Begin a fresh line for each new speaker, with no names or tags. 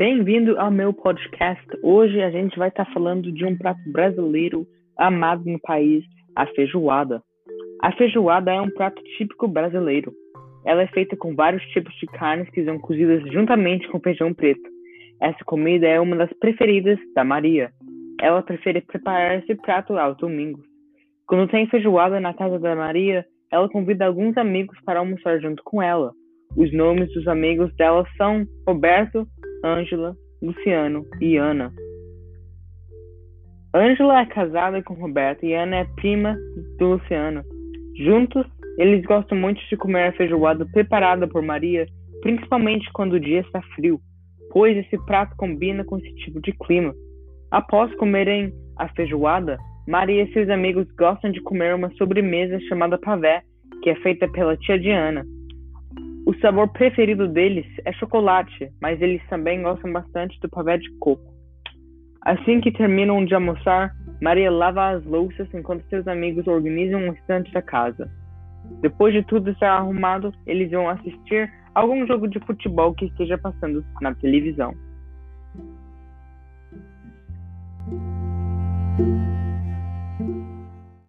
Bem-vindo ao meu podcast. Hoje a gente vai estar tá falando de um prato brasileiro amado no país, a feijoada. A feijoada é um prato típico brasileiro. Ela é feita com vários tipos de carnes que são cozidas juntamente com feijão preto. Essa comida é uma das preferidas da Maria. Ela prefere preparar esse prato aos domingos. Quando tem feijoada na casa da Maria, ela convida alguns amigos para almoçar junto com ela. Os nomes dos amigos dela são Roberto, Ângela, Luciano e Ana. Ângela é casada com Roberto e Ana é prima do Luciano. Juntos, eles gostam muito de comer a feijoada preparada por Maria, principalmente quando o dia está frio, pois esse prato combina com esse tipo de clima. Após comerem a feijoada, Maria e seus amigos gostam de comer uma sobremesa chamada pavé, que é feita pela tia Diana. O sabor preferido deles é chocolate, mas eles também gostam bastante do pavé de coco. Assim que terminam de almoçar, Maria lava as louças enquanto seus amigos organizam um restante da casa. Depois de tudo estar arrumado, eles vão assistir algum jogo de futebol que esteja passando na televisão.